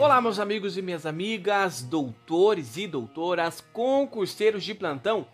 Olá, meus amigos e minhas amigas, doutores e doutoras, concurseiros de plantão.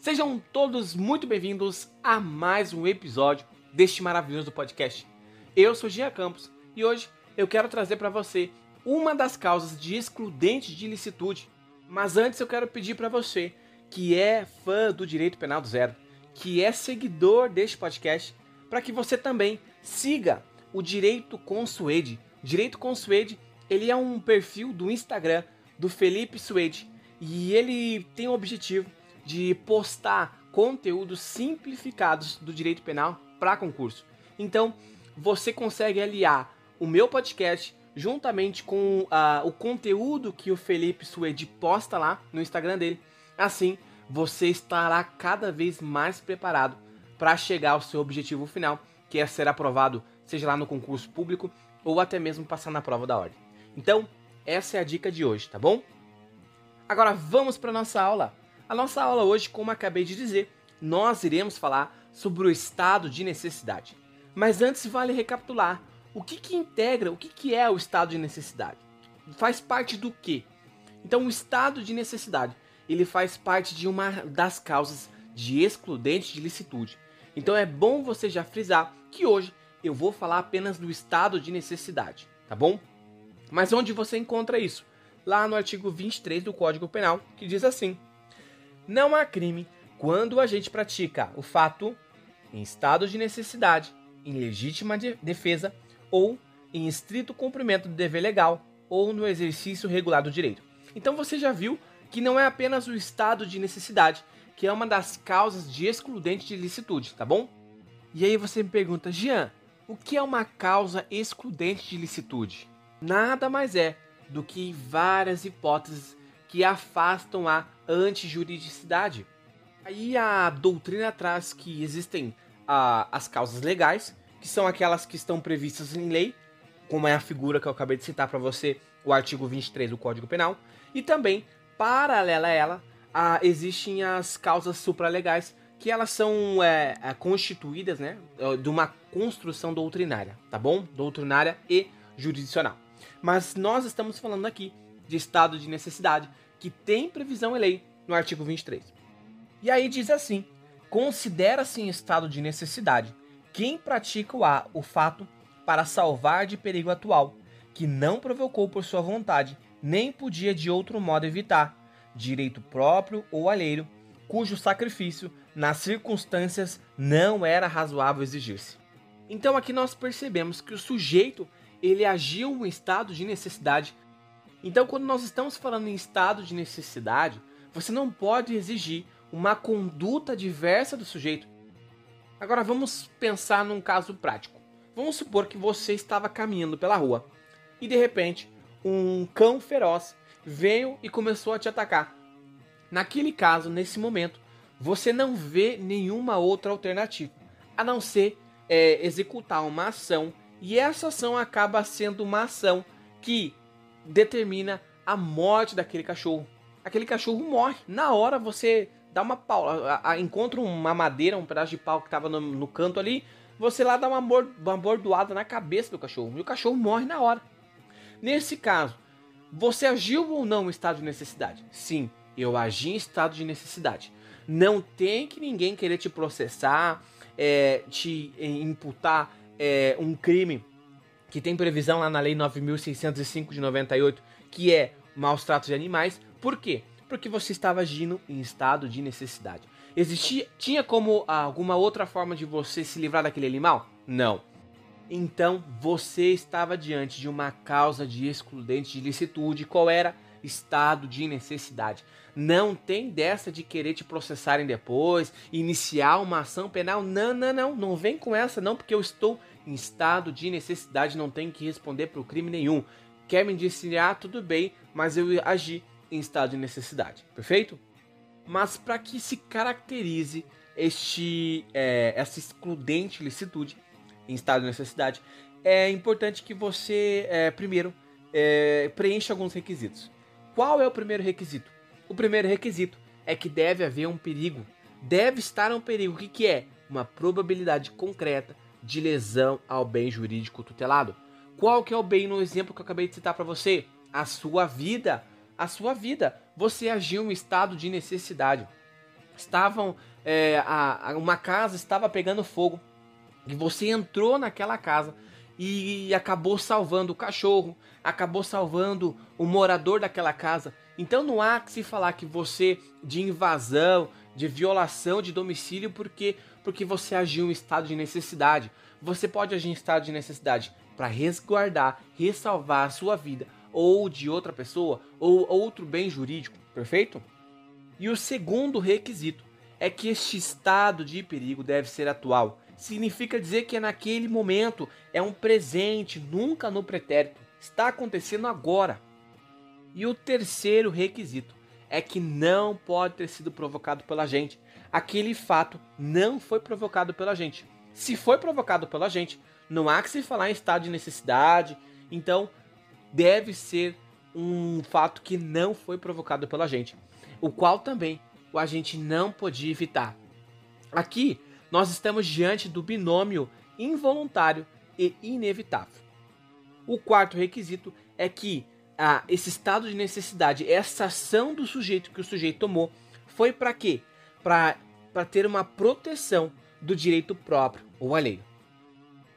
Sejam todos muito bem-vindos a mais um episódio deste maravilhoso podcast. Eu sou Gia Campos e hoje eu quero trazer para você uma das causas de excludente de ilicitude. Mas antes eu quero pedir para você que é fã do Direito Penal do Zero, que é seguidor deste podcast, para que você também siga o Direito Consuede. Direito Consuede, ele é um perfil do Instagram do Felipe Suede e ele tem o objetivo de postar conteúdos simplificados do direito penal para concurso. Então, você consegue aliar o meu podcast juntamente com uh, o conteúdo que o Felipe Suede posta lá no Instagram dele. Assim, você estará cada vez mais preparado para chegar ao seu objetivo final, que é ser aprovado, seja lá no concurso público ou até mesmo passar na prova da ordem. Então, essa é a dica de hoje, tá bom? Agora vamos para nossa aula. A nossa aula hoje, como acabei de dizer, nós iremos falar sobre o estado de necessidade. Mas antes vale recapitular o que, que integra, o que, que é o estado de necessidade. Faz parte do que? Então, o estado de necessidade ele faz parte de uma das causas de excludente de licitude. Então é bom você já frisar que hoje eu vou falar apenas do estado de necessidade, tá bom? Mas onde você encontra isso? Lá no artigo 23 do Código Penal, que diz assim: Não há crime quando o agente pratica o fato em estado de necessidade, em legítima defesa ou em estrito cumprimento do dever legal ou no exercício regular do direito. Então você já viu que não é apenas o estado de necessidade, que é uma das causas de excludente de licitude, tá bom? E aí você me pergunta, Jean, o que é uma causa excludente de licitude? Nada mais é do que várias hipóteses que afastam a antijuridicidade. Aí a doutrina traz que existem ah, as causas legais, que são aquelas que estão previstas em lei, como é a figura que eu acabei de citar para você, o artigo 23 do Código Penal, e também paralela a ela, a, existem as causas supralegais, que elas são é, é, constituídas né, de uma construção doutrinária, tá bom? Doutrinária e jurisdicional. Mas nós estamos falando aqui de estado de necessidade, que tem previsão em lei no artigo 23. E aí diz assim: considera-se em estado de necessidade quem pratica o, a, o fato para salvar de perigo atual, que não provocou por sua vontade nem podia de outro modo evitar, direito próprio ou alheio, cujo sacrifício, nas circunstâncias, não era razoável exigir-se. Então aqui nós percebemos que o sujeito ele agiu em estado de necessidade. Então quando nós estamos falando em estado de necessidade, você não pode exigir uma conduta diversa do sujeito. Agora vamos pensar num caso prático. Vamos supor que você estava caminhando pela rua e de repente um cão feroz veio e começou a te atacar. Naquele caso, nesse momento, você não vê nenhuma outra alternativa a não ser é, executar uma ação e essa ação acaba sendo uma ação que determina a morte daquele cachorro. Aquele cachorro morre. Na hora você dá uma pau, a, a, encontra uma madeira, um pedaço de pau que estava no, no, canto ali, você lá dá uma, uma bordoada na cabeça do cachorro e o cachorro morre na hora. Nesse caso, você agiu ou não em estado de necessidade? Sim, eu agi em estado de necessidade. Não tem que ninguém querer te processar, é, te imputar é, um crime que tem previsão lá na Lei 9.605 de 98, que é maus tratos de animais. Por quê? Porque você estava agindo em estado de necessidade. Existia, tinha como alguma outra forma de você se livrar daquele animal? Não. Então você estava diante de uma causa de excludente de licitude. Qual era? Estado de necessidade. Não tem dessa de querer te processarem depois, iniciar uma ação penal. Não, não, não. Não vem com essa, não, porque eu estou em estado de necessidade, não tenho que responder por crime nenhum. Quer me indiciar? Tudo bem, mas eu agi em estado de necessidade. Perfeito? Mas para que se caracterize este, é, essa excludente licitude, em estado de necessidade, é importante que você, é, primeiro, é, preencha alguns requisitos. Qual é o primeiro requisito? O primeiro requisito é que deve haver um perigo. Deve estar um perigo. O que, que é? Uma probabilidade concreta de lesão ao bem jurídico tutelado. Qual que é o bem no exemplo que eu acabei de citar para você? a sua vida, a sua vida. Você agiu em estado de necessidade. Estavam, é, a, a, uma casa estava pegando fogo e você entrou naquela casa e acabou salvando o cachorro, acabou salvando o morador daquela casa. Então não há que se falar que você de invasão, de violação de domicílio porque porque você agiu em estado de necessidade. Você pode agir em estado de necessidade para resguardar, ressalvar a sua vida ou de outra pessoa ou outro bem jurídico, perfeito? E o segundo requisito é que este estado de perigo deve ser atual. Significa dizer que é naquele momento, é um presente, nunca no pretérito. Está acontecendo agora. E o terceiro requisito é que não pode ter sido provocado pela gente. Aquele fato não foi provocado pela gente. Se foi provocado pela gente, não há que se falar em estado de necessidade, então deve ser um fato que não foi provocado pela gente, o qual também o agente não podia evitar. Aqui nós estamos diante do binômio involuntário e inevitável. O quarto requisito é que ah, esse estado de necessidade, essa ação do sujeito que o sujeito tomou, foi para quê? Para ter uma proteção do direito próprio ou alheio.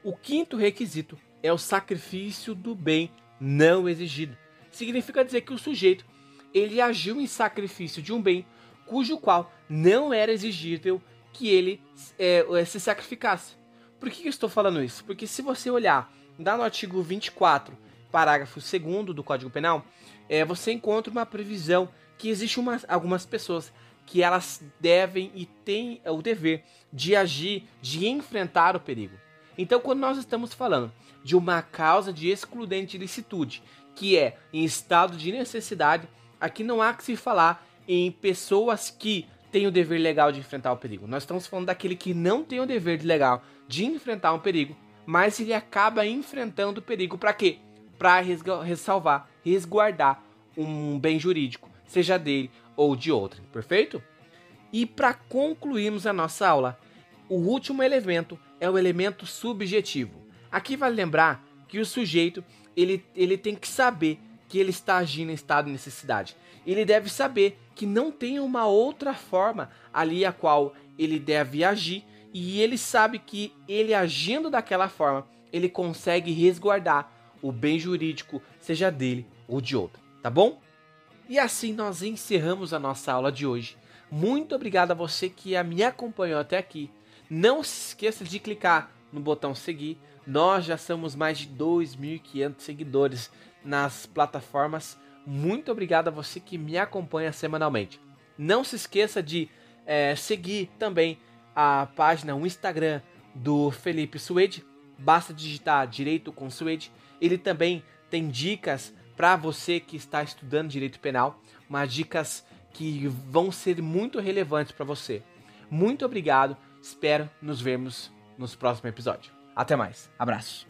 O quinto requisito é o sacrifício do bem não exigido. Significa dizer que o sujeito ele agiu em sacrifício de um bem cujo qual não era exigível que ele é, é se sacrificasse. Por que eu estou falando isso? Porque se você olhar no artigo 24, parágrafo 2 do Código Penal, é, você encontra uma previsão que existe uma, algumas pessoas que elas devem e têm o dever de agir, de enfrentar o perigo. Então, quando nós estamos falando de uma causa de excludente licitude, que é em estado de necessidade, aqui não há que se falar em pessoas que têm o dever legal de enfrentar o perigo. Nós estamos falando daquele que não tem o dever legal de enfrentar um perigo, mas ele acaba enfrentando o perigo para quê? Para ressalvar, resguardar um bem jurídico, seja dele ou de outro, perfeito? E para concluirmos a nossa aula, o último elemento é o elemento subjetivo. Aqui vale lembrar que o sujeito ele, ele tem que saber que ele está agindo em estado de necessidade. Ele deve saber que não tem uma outra forma ali a qual ele deve agir e ele sabe que ele agindo daquela forma, ele consegue resguardar o bem jurídico, seja dele ou de outro, tá bom? E assim nós encerramos a nossa aula de hoje. Muito obrigado a você que me acompanhou até aqui. Não se esqueça de clicar no botão seguir. Nós já somos mais de 2.500 seguidores nas plataformas. Muito obrigado a você que me acompanha semanalmente. Não se esqueça de é, seguir também a página, o Instagram do Felipe Suede. Basta digitar Direito com Suede. Ele também tem dicas para você que está estudando direito penal, umas dicas que vão ser muito relevantes para você. Muito obrigado. Espero nos vermos nos próximos episódios. Até mais. Abraço.